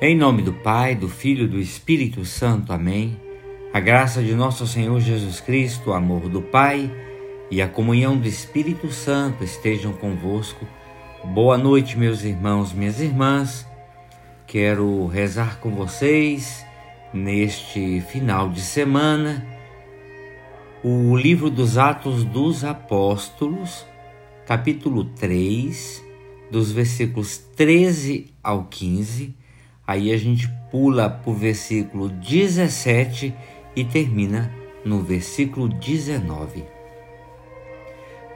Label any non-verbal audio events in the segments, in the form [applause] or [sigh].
Em nome do Pai, do Filho e do Espírito Santo. Amém. A graça de nosso Senhor Jesus Cristo, o amor do Pai e a comunhão do Espírito Santo estejam convosco. Boa noite, meus irmãos, minhas irmãs. Quero rezar com vocês neste final de semana o livro dos Atos dos Apóstolos, capítulo 3, dos versículos 13 ao 15 Aí a gente pula para o versículo 17 e termina no versículo 19.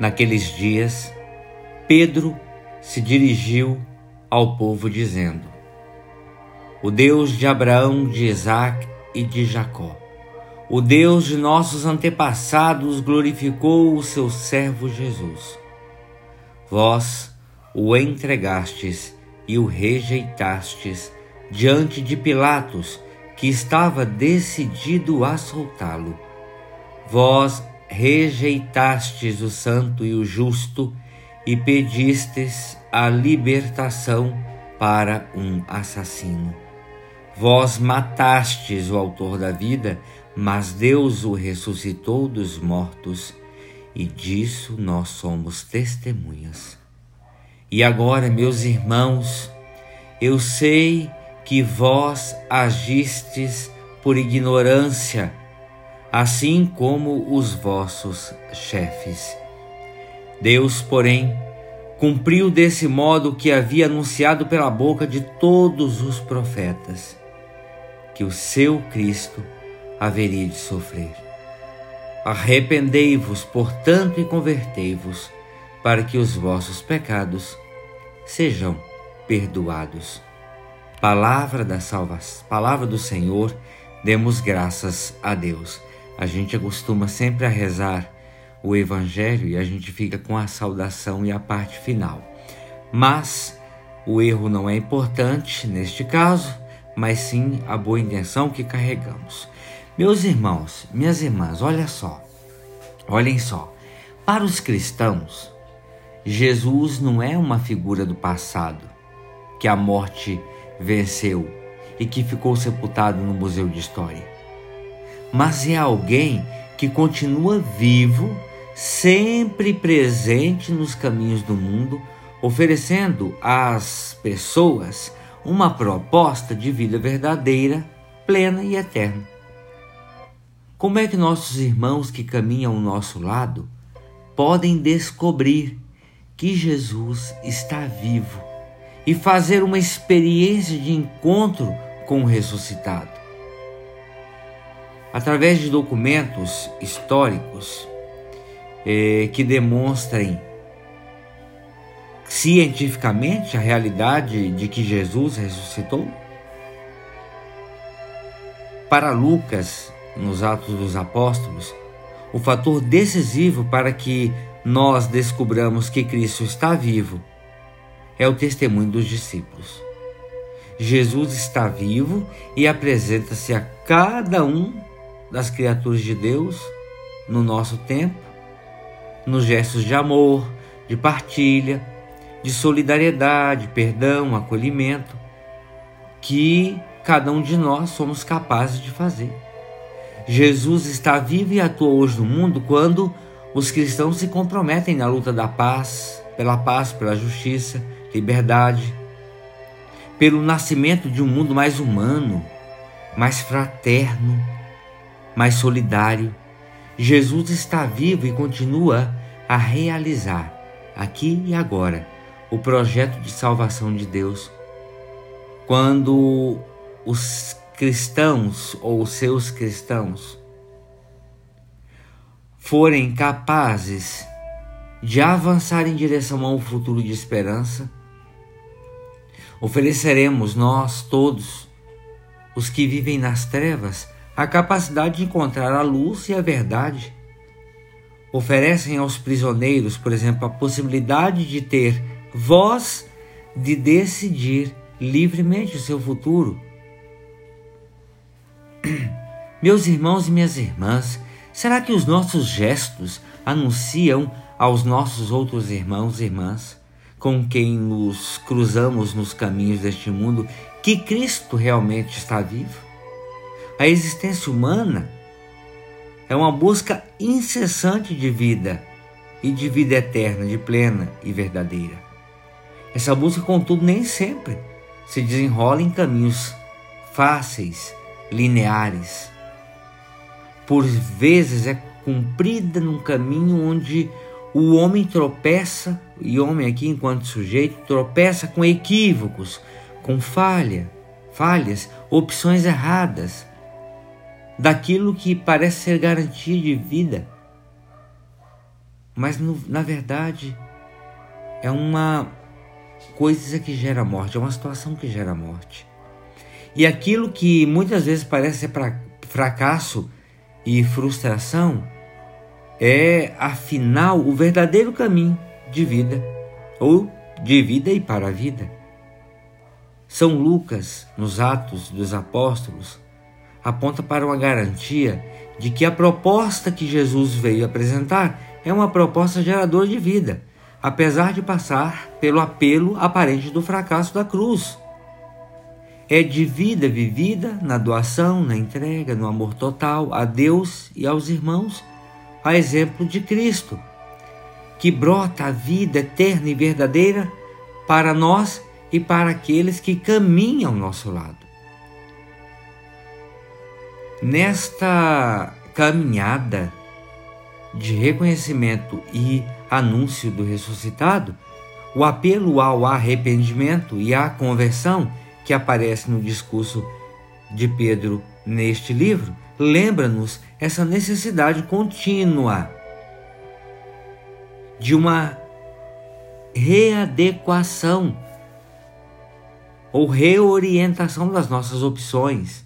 Naqueles dias, Pedro se dirigiu ao povo dizendo: O Deus de Abraão, de Isaac e de Jacó, o Deus de nossos antepassados glorificou o seu servo Jesus. Vós o entregastes e o rejeitastes diante de Pilatos, que estava decidido a soltá-lo. Vós rejeitastes o santo e o justo e pedistes a libertação para um assassino. Vós matastes o autor da vida, mas Deus o ressuscitou dos mortos, e disso nós somos testemunhas. E agora, meus irmãos, eu sei que vós agistes por ignorância, assim como os vossos chefes. Deus, porém, cumpriu desse modo o que havia anunciado pela boca de todos os profetas, que o seu Cristo haveria de sofrer. Arrependei-vos, portanto, e convertei-vos, para que os vossos pecados sejam perdoados Palavra da salvação, palavra do Senhor, demos graças a Deus. A gente acostuma sempre a rezar o Evangelho e a gente fica com a saudação e a parte final. Mas o erro não é importante neste caso, mas sim a boa intenção que carregamos. Meus irmãos, minhas irmãs, olha só, olhem só. Para os cristãos, Jesus não é uma figura do passado que a morte venceu e que ficou sepultado no Museu de História. Mas é alguém que continua vivo, sempre presente nos caminhos do mundo, oferecendo às pessoas uma proposta de vida verdadeira, plena e eterna. Como é que nossos irmãos que caminham ao nosso lado podem descobrir que Jesus está vivo e fazer uma experiência de encontro com o ressuscitado. Através de documentos históricos eh, que demonstrem cientificamente a realidade de que Jesus ressuscitou? Para Lucas, nos Atos dos Apóstolos, o fator decisivo para que nós descubramos que Cristo está vivo é o testemunho dos discípulos. Jesus está vivo e apresenta-se a cada um das criaturas de Deus no nosso tempo, nos gestos de amor, de partilha, de solidariedade, perdão, acolhimento, que cada um de nós somos capazes de fazer. Jesus está vivo e atua hoje no mundo quando os cristãos se comprometem na luta da paz, pela paz, pela justiça, liberdade, pelo nascimento de um mundo mais humano, mais fraterno, mais solidário. Jesus está vivo e continua a realizar, aqui e agora, o projeto de salvação de Deus. Quando os cristãos ou seus cristãos forem capazes de avançar em direção a um futuro de esperança, Ofereceremos nós todos, os que vivem nas trevas, a capacidade de encontrar a luz e a verdade. Oferecem aos prisioneiros, por exemplo, a possibilidade de ter voz de decidir livremente o seu futuro. [clears throat] Meus irmãos e minhas irmãs, será que os nossos gestos anunciam aos nossos outros irmãos e irmãs com quem nos cruzamos nos caminhos deste mundo que Cristo realmente está vivo? A existência humana é uma busca incessante de vida e de vida eterna, de plena e verdadeira. Essa busca, contudo, nem sempre se desenrola em caminhos fáceis, lineares. Por vezes é cumprida num caminho onde o homem tropeça, e homem aqui enquanto sujeito, tropeça com equívocos, com falha, falhas, opções erradas, daquilo que parece ser garantia de vida, mas no, na verdade é uma coisa que gera morte, é uma situação que gera morte. E aquilo que muitas vezes parece ser fracasso e frustração é, afinal, o verdadeiro caminho de vida, ou de vida e para a vida. São Lucas, nos Atos dos Apóstolos, aponta para uma garantia de que a proposta que Jesus veio apresentar é uma proposta geradora de vida, apesar de passar pelo apelo aparente do fracasso da cruz. É de vida vivida na doação, na entrega, no amor total a Deus e aos irmãos, a exemplo de Cristo, que brota a vida eterna e verdadeira para nós e para aqueles que caminham ao nosso lado. Nesta caminhada de reconhecimento e anúncio do ressuscitado, o apelo ao arrependimento e à conversão que aparece no discurso de Pedro neste livro lembra-nos essa necessidade contínua de uma readequação ou reorientação das nossas opções,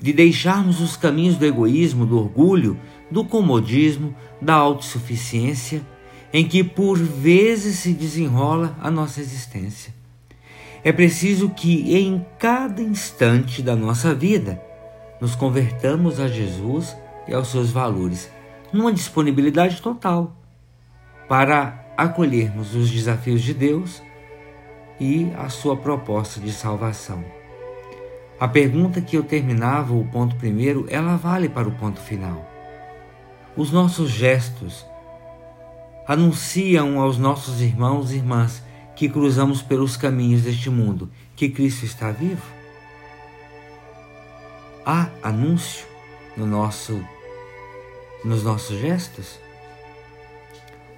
de deixarmos os caminhos do egoísmo, do orgulho, do comodismo, da autossuficiência, em que por vezes se desenrola a nossa existência. É preciso que em cada instante da nossa vida nos convertamos a Jesus e aos seus valores, numa disponibilidade total para acolhermos os desafios de Deus e a sua proposta de salvação. A pergunta que eu terminava o ponto primeiro, ela vale para o ponto final. Os nossos gestos anunciam aos nossos irmãos e irmãs que cruzamos pelos caminhos deste mundo que Cristo está vivo? Há anúncio no nosso, nos nossos gestos?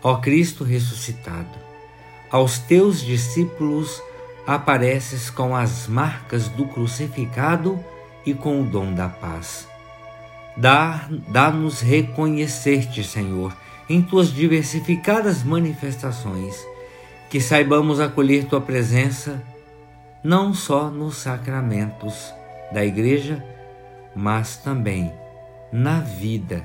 Ó Cristo ressuscitado, aos teus discípulos apareces com as marcas do crucificado e com o dom da paz. Dá-nos reconhecer-te, Senhor, em tuas diversificadas manifestações que saibamos acolher tua presença não só nos sacramentos da igreja, mas também na vida,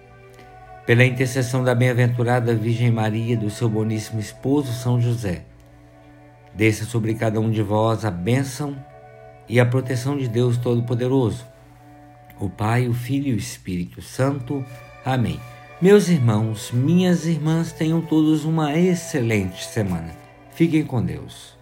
Pela intercessão da bem-aventurada Virgem Maria, do seu boníssimo esposo São José, desça sobre cada um de vós a bênção e a proteção de Deus Todo-Poderoso, o Pai, o Filho e o Espírito Santo. Amém. Meus irmãos, minhas irmãs, tenham todos uma excelente semana. Fiquem com Deus.